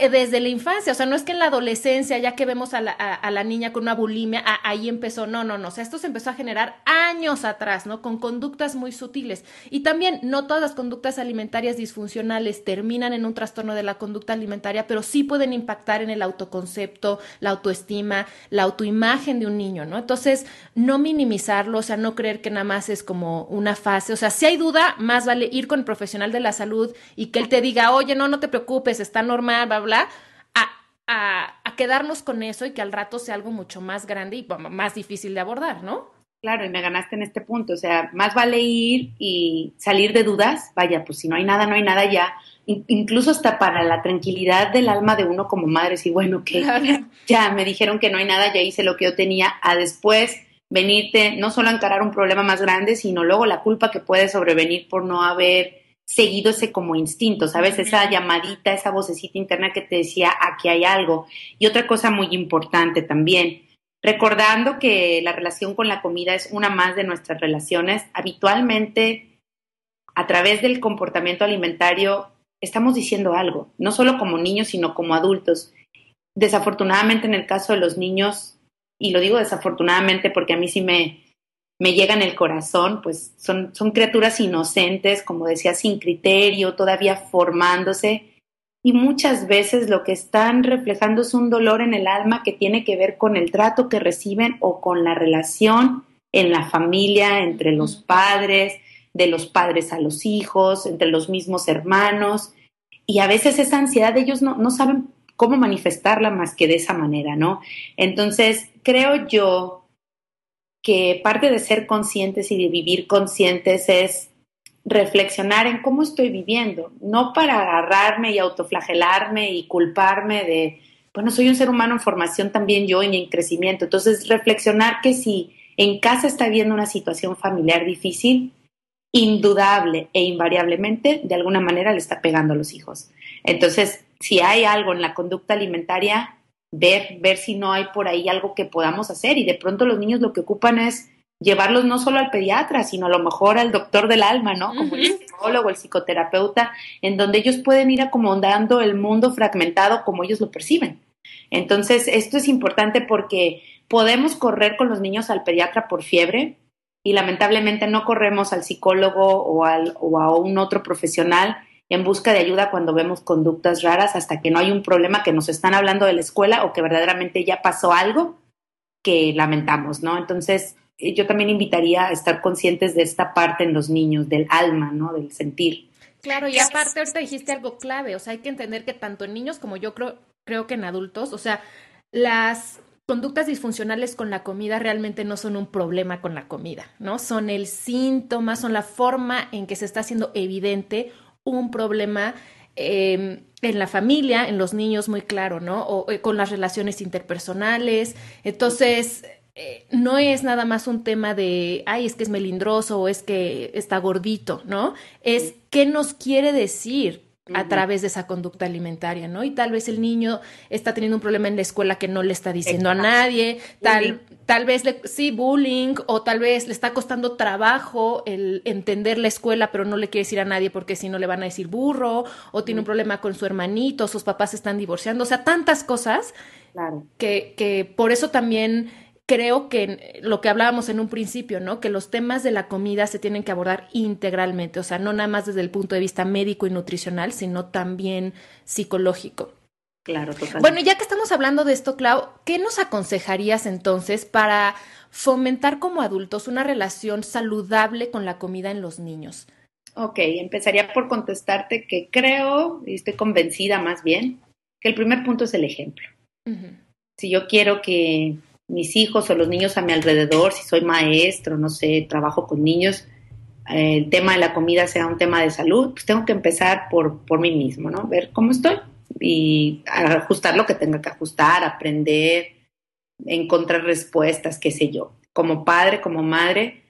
eh, desde la infancia, o sea, no es que en la adolescencia, ya que vemos a la, a, la niña con una bulimia, ahí empezó, no, no, no, o sea, esto se empezó a generar años atrás, ¿no? Con conductas muy sutiles. Y también, no todas las conductas alimentarias disfuncionales terminan en un trastorno de la conducta alimentaria, pero sí pueden impactar en el autoconcepto, la autoestima, la autoimagen de un niño, ¿no? Entonces, no minimizarlo, o sea, no creer que nada más es como una fase, o sea, si hay duda, más vale ir con el profesional de la salud y que él te diga, oye, no, no te preocupes, está normal, bla, bla, a, a, a quedarnos con eso y que al rato sea algo mucho más grande y más difícil de abordar, ¿no? Claro, y me ganaste en este punto, o sea, más vale ir y salir de dudas, vaya, pues si no hay nada, no hay nada ya, incluso hasta para la tranquilidad del alma de uno como madre, si bueno, que ya me dijeron que no hay nada, ya hice lo que yo tenía, a después venirte no solo a encarar un problema más grande, sino luego la culpa que puede sobrevenir por no haber seguido ese como instinto, ¿sabes? Esa llamadita, esa vocecita interna que te decía, aquí hay algo. Y otra cosa muy importante también, recordando que la relación con la comida es una más de nuestras relaciones, habitualmente a través del comportamiento alimentario estamos diciendo algo, no solo como niños, sino como adultos. Desafortunadamente en el caso de los niños y lo digo desafortunadamente porque a mí sí me, me llega en el corazón, pues son, son criaturas inocentes, como decía, sin criterio, todavía formándose. Y muchas veces lo que están reflejando es un dolor en el alma que tiene que ver con el trato que reciben o con la relación en la familia, entre los padres, de los padres a los hijos, entre los mismos hermanos. Y a veces esa ansiedad ellos no, no saben cómo manifestarla más que de esa manera, ¿no? Entonces, creo yo que parte de ser conscientes y de vivir conscientes es reflexionar en cómo estoy viviendo, no para agarrarme y autoflagelarme y culparme de, bueno, soy un ser humano en formación también yo y en crecimiento. Entonces, reflexionar que si en casa está habiendo una situación familiar difícil, indudable e invariablemente, de alguna manera le está pegando a los hijos. Entonces, si hay algo en la conducta alimentaria, ver, ver si no hay por ahí algo que podamos hacer. Y de pronto los niños lo que ocupan es llevarlos no solo al pediatra, sino a lo mejor al doctor del alma, ¿no? Como el psicólogo, el psicoterapeuta, en donde ellos pueden ir acomodando el mundo fragmentado como ellos lo perciben. Entonces, esto es importante porque podemos correr con los niños al pediatra por fiebre y lamentablemente no corremos al psicólogo o, al, o a un otro profesional en busca de ayuda cuando vemos conductas raras hasta que no hay un problema que nos están hablando de la escuela o que verdaderamente ya pasó algo que lamentamos, ¿no? Entonces, eh, yo también invitaría a estar conscientes de esta parte en los niños, del alma, ¿no? Del sentir. Claro, y aparte ahorita dijiste algo clave, o sea, hay que entender que tanto en niños como yo creo, creo que en adultos, o sea, las conductas disfuncionales con la comida realmente no son un problema con la comida, ¿no? Son el síntoma, son la forma en que se está haciendo evidente un problema em, en la familia, en los niños, muy claro, ¿no? O eh, con las relaciones interpersonales. Entonces, eh, no es nada más un tema de, ay, es que es melindroso o es que está gordito, ¿no? Es qué nos quiere decir a través de esa conducta alimentaria, ¿no? Y tal vez el niño está teniendo un problema en la escuela que no le está diciendo a nadie, tal, tal vez le, sí, bullying, o tal vez le está costando trabajo el entender la escuela, pero no le quiere decir a nadie porque si no le van a decir burro, o tiene un problema con su hermanito, sus papás se están divorciando, o sea, tantas cosas que, que por eso también creo que lo que hablábamos en un principio, ¿no? Que los temas de la comida se tienen que abordar integralmente, o sea, no nada más desde el punto de vista médico y nutricional, sino también psicológico. Claro, totalmente. Bueno, ya que estamos hablando de esto, Clau, ¿qué nos aconsejarías entonces para fomentar como adultos una relación saludable con la comida en los niños? Ok, empezaría por contestarte que creo, y estoy convencida más bien, que el primer punto es el ejemplo. Si yo quiero que mis hijos o los niños a mi alrededor, si soy maestro, no sé, trabajo con niños, eh, el tema de la comida sea un tema de salud, pues tengo que empezar por, por mí mismo, ¿no? Ver cómo estoy y ajustar lo que tenga que ajustar, aprender, encontrar respuestas, qué sé yo. Como padre, como madre,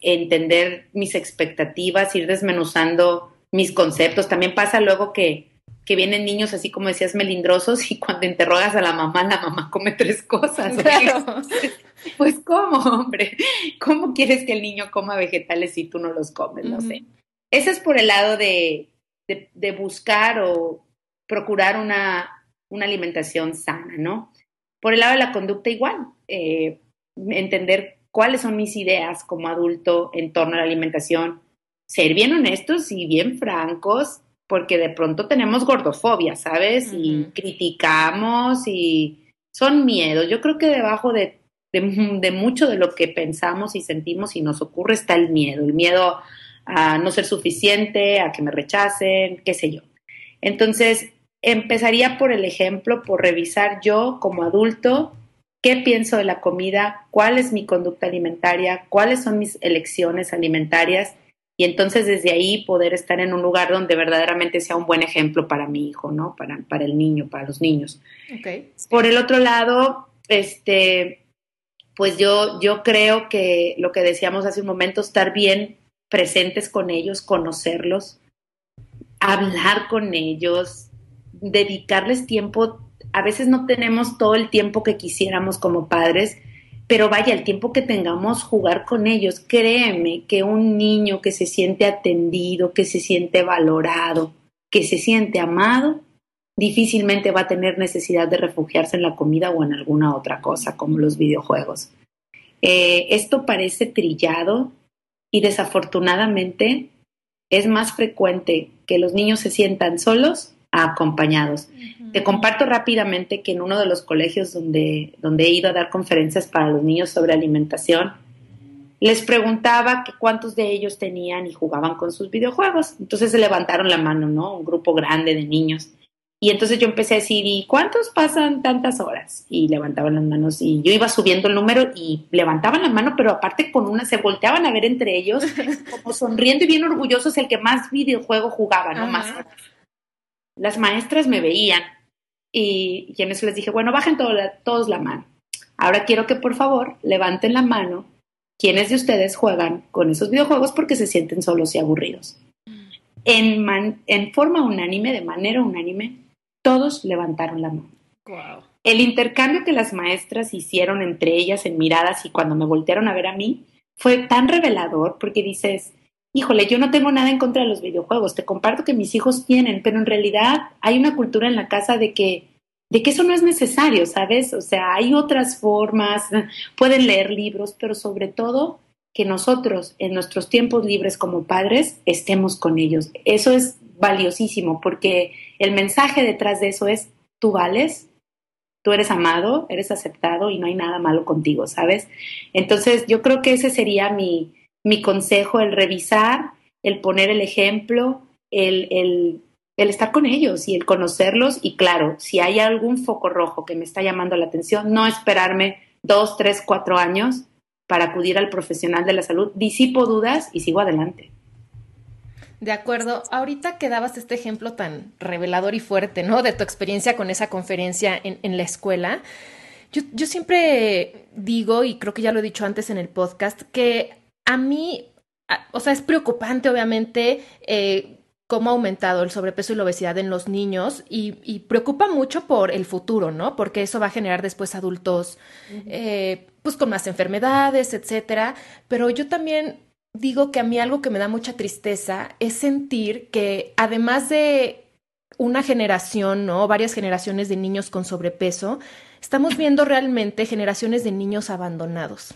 entender mis expectativas, ir desmenuzando mis conceptos. También pasa luego que que vienen niños así como decías melindrosos y cuando interrogas a la mamá, la mamá come tres cosas. Pues cómo, hombre, ¿cómo quieres que el niño coma vegetales si tú no los comes? No sé. Ese es por el lado de, de, buscar o procurar una, una, alimentación sana, ¿no? Por el lado de la conducta igual, eh, entender cuáles son mis ideas como adulto en torno a la alimentación, ser bien honestos y bien francos porque de pronto tenemos gordofobia, ¿sabes? Y criticamos y son miedos. Yo creo que debajo de, de, mucho de lo que pensamos y sentimos y nos ocurre está el miedo, el miedo a no ser suficiente, a que me rechacen, qué sé yo. Entonces, empezaría por el ejemplo, por revisar yo como adulto qué pienso de la comida, cuál es mi conducta alimentaria, cuáles son mis elecciones alimentarias y entonces desde ahí poder estar en un lugar donde verdaderamente sea un buen ejemplo para mi hijo, ¿no? Para, para el niño, para los niños. Okay. Por el otro lado, este, pues yo, yo creo que lo que decíamos hace un momento, estar bien presentes con ellos, conocerlos, hablar con ellos, dedicarles tiempo. A veces no tenemos todo el tiempo que quisiéramos como padres, pero vaya, el tiempo que tengamos jugar con ellos, créeme que un niño que se siente atendido, que se siente valorado, que se siente amado, difícilmente va a tener necesidad de refugiarse en la comida o en alguna otra cosa, como los videojuegos. Eh, esto parece trillado y desafortunadamente es más frecuente que los niños se sientan solos acompañados. Te comparto rápidamente que en uno de los colegios donde, donde he ido a dar conferencias para los niños sobre alimentación, les preguntaba que cuántos de ellos tenían y jugaban con sus videojuegos. Entonces se levantaron la mano, ¿no? Un grupo grande de niños. Y entonces yo empecé a decir, ¿y cuántos pasan tantas horas? Y levantaban las manos y yo iba subiendo el número y levantaban la mano, pero aparte con una, se volteaban a ver entre ellos, como sonriendo y bien orgullosos el que más videojuego jugaba, ¿no? Más las maestras me veían y, en eso les dije, bueno, bajen todos la mano. Ahora quiero que por favor levanten la mano ¿quiénes de ustedes juegan con esos videojuegos porque se sienten solos y aburridos? En, en forma unánime, de manera unánime, todos levantaron la mano. El intercambio que las maestras hicieron entre ellas en miradas y cuando me voltearon a ver a mí fue tan revelador porque dices, híjole, yo no tengo nada en contra de los videojuegos, te comparto que mis hijos tienen, pero en realidad hay una cultura en la casa de que de que eso no es necesario, ¿sabes? O sea, hay otras formas, pueden leer libros, pero sobre todo que nosotros en nuestros tiempos libres como padres estemos con ellos. Eso es valiosísimo porque el mensaje detrás de eso es, tú vales, tú eres amado, eres aceptado y no hay nada malo contigo, ¿sabes? Entonces yo creo que ese sería mi, mi consejo, el revisar, el poner el ejemplo, el, el, el estar con ellos y el conocerlos y claro, si hay algún foco rojo que me está llamando la atención, no esperarme dos, tres, cuatro años para acudir al profesional de la salud, disipo dudas y sigo adelante. De acuerdo. Ahorita que dabas este ejemplo tan revelador y fuerte, ¿no? De tu experiencia con esa conferencia en, en la escuela. Yo, yo, siempre digo, y creo que ya lo he dicho antes en el podcast, que a mí, o sea, es preocupante, obviamente, eh, cómo ha aumentado el sobrepeso y la obesidad en los niños y, preocupa mucho por el futuro, ¿no? Porque eso va a generar después adultos, eh, pues con más enfermedades, etcétera. Pero yo también digo que a mí algo que me da mucha tristeza es sentir que además de una generación, ¿no? Varias generaciones de niños con sobrepeso, estamos viendo realmente generaciones de niños abandonados.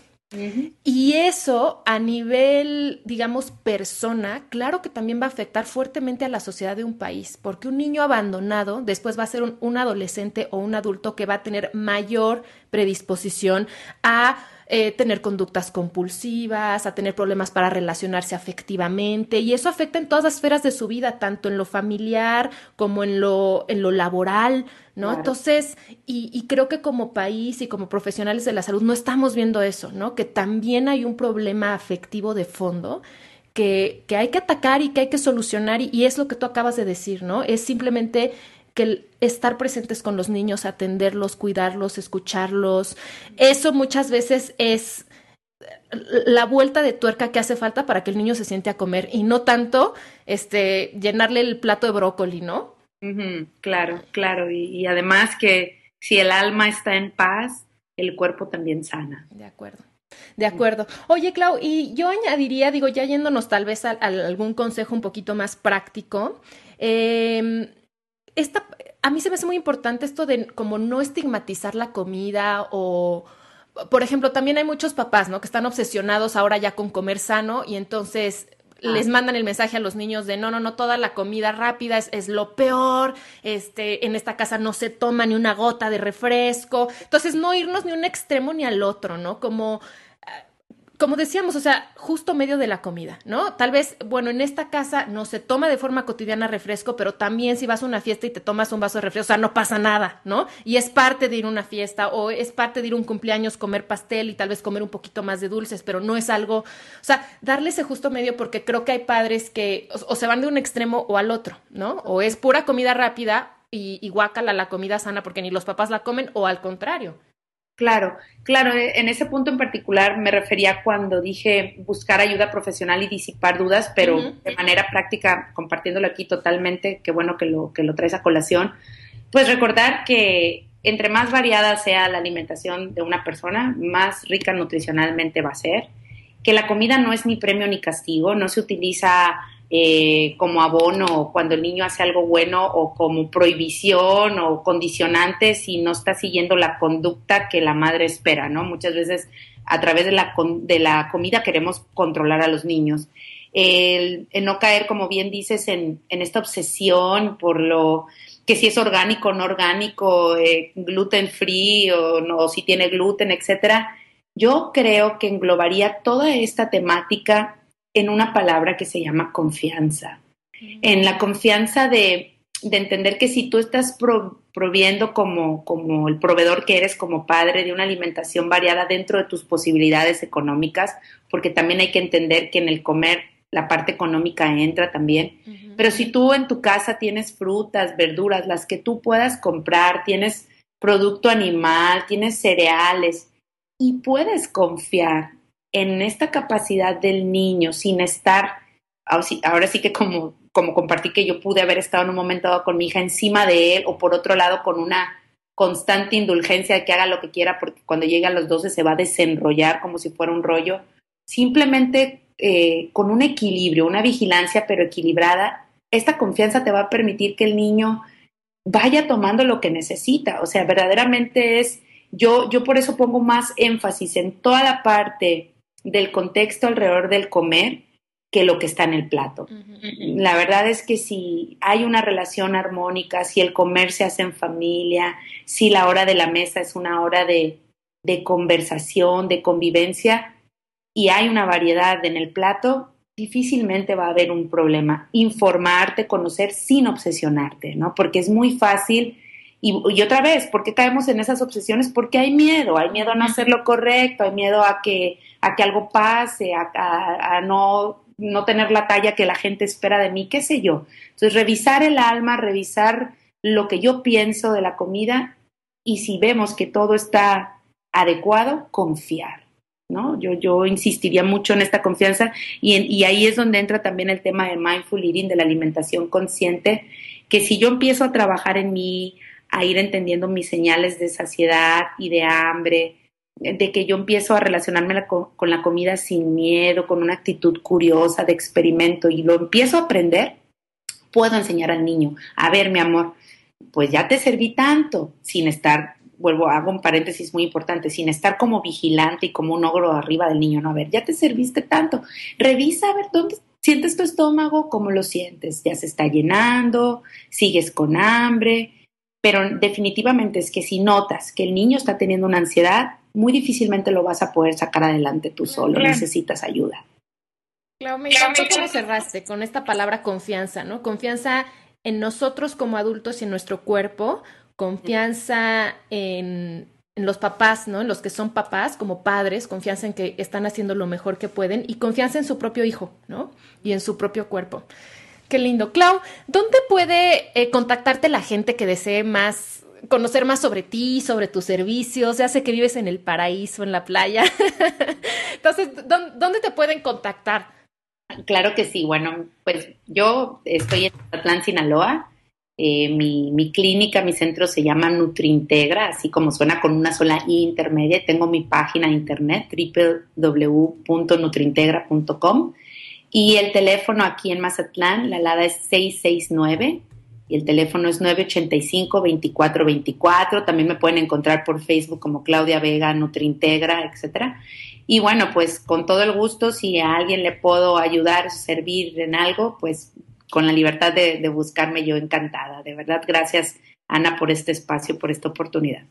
Y eso a nivel, digamos, persona, claro que también va a afectar fuertemente a la sociedad de un país, porque un niño abandonado después va a ser un adolescente o un adulto que va a tener mayor predisposición a eh, tener conductas compulsivas, a tener problemas para relacionarse afectivamente y eso afecta en todas las esferas de su vida, tanto en lo familiar como en lo, en lo laboral, ¿no? Entonces, y, y, creo que como país y como profesionales de la salud no estamos viendo eso, ¿no? Que también hay un problema afectivo de fondo. Que, que hay que atacar y que hay que solucionar y, y es lo que tú acabas de decir, ¿no? Es simplemente que el estar presentes con los niños, atenderlos, cuidarlos, escucharlos, eso muchas veces es la vuelta de tuerca que hace falta para que el niño se siente a comer y no tanto este llenarle el plato de brócoli, ¿no? claro, claro. Y, y, además que si el alma está en paz, el cuerpo también sana. De acuerdo. De acuerdo. Oye, Clau, y yo añadiría, digo, ya yéndonos tal vez a, a algún consejo un poquito más práctico, eh, esta, a mí se me hace muy importante esto de como no estigmatizar la comida o, por ejemplo, también hay muchos papás, ¿no? Que están obsesionados ahora ya con comer sano y entonces les ah. mandan el mensaje a los niños de no, no, no, toda la comida rápida es, es, lo peor, este, en esta casa no se toma ni una gota de refresco. Entonces, no irnos ni un extremo ni al otro, ¿no? Como como decíamos, o sea, justo medio de la comida, ¿no? Tal vez, bueno, en esta casa no se toma de forma cotidiana refresco, pero también si vas a una fiesta y te tomas un vaso de refresco, o sea, no pasa nada, ¿no? Y es parte de ir a una fiesta o es parte de ir a un cumpleaños, comer pastel y tal vez comer un poquito más de dulces, pero no es algo, o sea, darle ese justo medio porque creo que hay padres que o, se van de un extremo o al otro, ¿no? O es pura comida rápida y, y guácala la comida sana porque ni los papás la comen o al contrario. Claro, claro, e, en ese punto en particular me refería cuando dije buscar ayuda profesional y disipar dudas, pero de manera práctica, compartiéndolo aquí totalmente, qué bueno que lo, que lo traes a colación, pues recordar que entre más variada sea la alimentación de una persona, más rica nutricionalmente va a ser, que la comida no es ni premio ni castigo, no se utiliza eh, como abono cuando el niño hace algo bueno o como prohibición o condicionante si no está siguiendo la conducta que la madre espera, ¿no? Muchas veces a través de la, de la comida queremos controlar a los niños. El, no caer, como bien dices, en, en, esta obsesión por lo que si es orgánico o no orgánico, eh, gluten free o no, si tiene gluten, etcétera. Yo creo que englobaría toda esta temática en una palabra que se llama confianza. En la confianza de, de entender que si tú estás proviendo como, como el proveedor que eres como padre de una alimentación variada dentro de tus posibilidades económicas, porque también hay que entender que en el comer la parte económica entra también. Pero si tú en tu casa tienes frutas, verduras, las que tú puedas comprar, tienes producto animal, tienes cereales y puedes confiar en esta capacidad del niño sin estar, ahora sí que como, como compartí que yo pude haber estado en un momento dado con mi hija encima de él o por otro lado con una constante indulgencia de que haga lo que quiera porque cuando llegue a los 12 se va a desenrollar como si fuera un rollo. Simplemente eh, con un equilibrio, una vigilancia pero equilibrada, esta confianza te va a permitir que el niño vaya tomando lo que necesita. O sea, verdaderamente es, yo, yo por eso pongo más énfasis en toda la parte del contexto alrededor del comer que lo que está en el plato. La verdad es que si hay una relación armónica, si el comer se hace en familia, si la hora de la mesa es una hora de, de conversación, de convivencia, y hay una variedad en el plato, difícilmente va a haber un problema. Informarte, conocer sin obsesionarte, ¿no? Porque es muy fácil. Y, otra vez, ¿por qué caemos en esas obsesiones? Porque hay miedo, hay miedo a no hacer lo correcto, hay miedo a que, a que algo pase, a, no, no tener la talla que la gente espera de mí, qué sé yo. Entonces, revisar el alma, revisar lo que yo pienso de la comida y si vemos que todo está adecuado, confiar. ¿no? Yo, yo insistiría mucho en esta confianza y, y ahí es donde entra también el tema de mindful eating, de la alimentación consciente, que si yo empiezo a trabajar en mí, a ir entendiendo mis señales de saciedad y de hambre, de que yo empiezo a relacionarme con, la comida sin miedo, con una actitud curiosa de experimento y lo empiezo a aprender, puedo enseñar al niño, a ver, mi amor, pues ya te serví tanto sin estar vuelvo, hago un paréntesis muy importante, sin estar como vigilante y como un ogro arriba del niño, no, a ver, ya te serviste tanto, revisa a ver dónde sientes tu estómago, cómo lo sientes, ya se está llenando, sigues con hambre, pero definitivamente es que si notas que el niño está teniendo una ansiedad, muy difícilmente lo vas a poder sacar adelante tú solo, necesitas ayuda. Claro, me encantó cómo cerraste con esta palabra confianza, ¿no? Confianza en nosotros como adultos y en nuestro cuerpo, confianza en, los papás, ¿no? En los que son papás como padres, confianza en que están haciendo lo mejor que pueden y confianza en su propio hijo, ¿no? Y en su propio cuerpo. Qué lindo. Clau, ¿dónde puede eh, contactarte la gente que desee más, conocer más sobre ti, sobre tus servicios? Ya sé que vives en el paraíso, en la playa. Entonces, ¿dónde te pueden contactar? Claro que sí. Bueno, pues yo estoy en Atlán, Sinaloa. Eh, mi, mi, clínica, mi centro se llama Nutrintegra, así como suena con una sola I intermedia. Tengo mi página de internet www.nutrintegra.com y el teléfono aquí en Mazatlán, la alada es 669 y el teléfono es 985-2424. También me pueden encontrar por Facebook como Claudia Vega, Nutrintegra, etcétera. Y bueno, pues con todo el gusto, si a alguien le puedo ayudar, servir en algo, pues con la libertad de, buscarme yo encantada. De verdad, gracias Ana por este espacio, por esta oportunidad.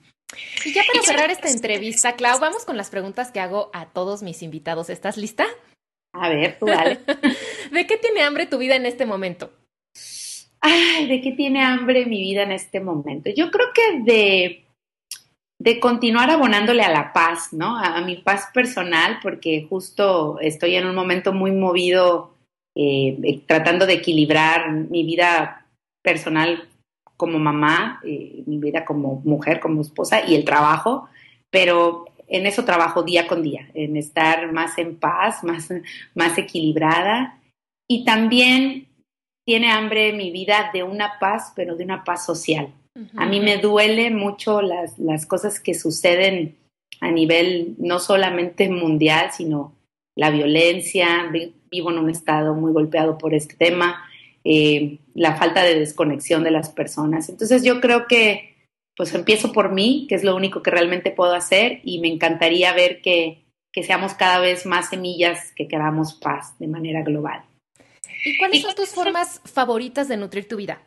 Y ya para cerrar esta entrevista, Clau, vamos con las preguntas que hago a todos mis invitados. ¿Estás lista? A ver, tú dale. ¿De qué tiene hambre tu vida en este momento? Ay, ¿de qué tiene hambre mi vida en este momento? Yo creo que de, de continuar abonándole a la paz, ¿no? A, mi paz personal, porque justo estoy en un momento muy movido eh, eh, tratando de equilibrar mi vida personal como mamá, eh, mi vida como mujer, como esposa y el trabajo, pero en eso trabajo día con día, en estar más en paz, más, más equilibrada y también tiene hambre mi vida de una paz, pero de una paz social. A mí me duele mucho las, las cosas que suceden a nivel no solamente mundial, sino la violencia, vivo en un estado muy golpeado por este tema, eh, la falta de desconexión de las personas. Entonces yo creo que pues empiezo por mí, que es lo único que realmente puedo hacer y me encantaría ver que, que seamos cada vez más semillas que queramos paz de manera global. ¿Y cuáles son tus formas favoritas de nutrir tu vida?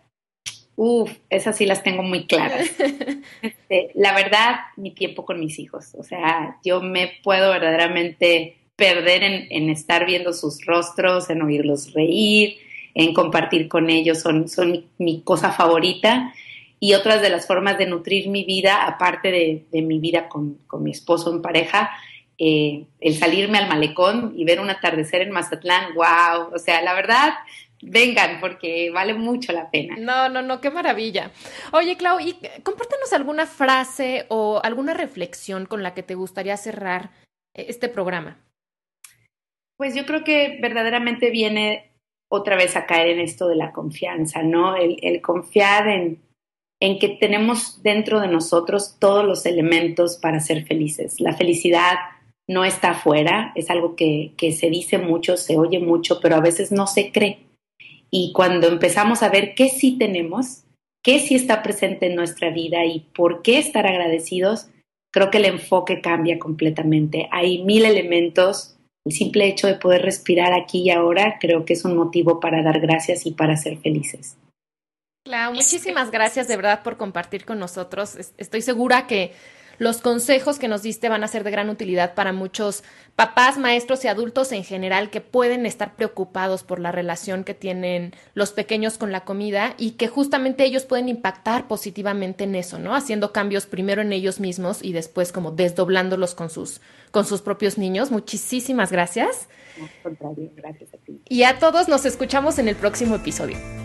Uf, esas sí las tengo muy claras. Este, la verdad, mi tiempo con mis hijos. O sea, yo me puedo verdaderamente perder en, estar viendo sus rostros, en oírlos reír, en compartir con ellos, son, son mi, cosa favorita. Y otras de las formas de nutrir mi vida, aparte de, mi vida con, mi esposo en pareja, eh, el salirme al malecón y ver un atardecer en Mazatlán, wow, o sea, la verdad, vengan porque vale mucho la pena. No, no, no, qué maravilla. Oye, Clau, y compártenos alguna frase o alguna reflexión con la que te gustaría cerrar este programa. Pues yo creo que verdaderamente viene otra vez a caer en esto de la confianza, ¿no? El, confiar en, en que tenemos dentro de nosotros todos los elementos para ser felices. La felicidad no está afuera, es algo que, que, se dice mucho, se oye mucho, pero a veces no se cree. Y cuando empezamos a ver qué sí tenemos, qué sí está presente en nuestra vida y por qué estar agradecidos, creo que el enfoque cambia completamente. Hay mil elementos. El simple hecho de poder respirar aquí y ahora creo que es un motivo para dar gracias y para ser felices. Clau, muchísimas gracias de verdad por compartir con nosotros. Estoy segura que los consejos que nos diste van a ser de gran utilidad para muchos papás, maestros y adultos en general que pueden estar preocupados por la relación que tienen los pequeños con la comida y que justamente ellos pueden impactar positivamente en eso, ¿no? Haciendo cambios primero en ellos mismos y después como desdoblándolos con sus, con sus propios niños. Muchísimas gracias. gracias a ti. Y a todos nos escuchamos en el próximo episodio.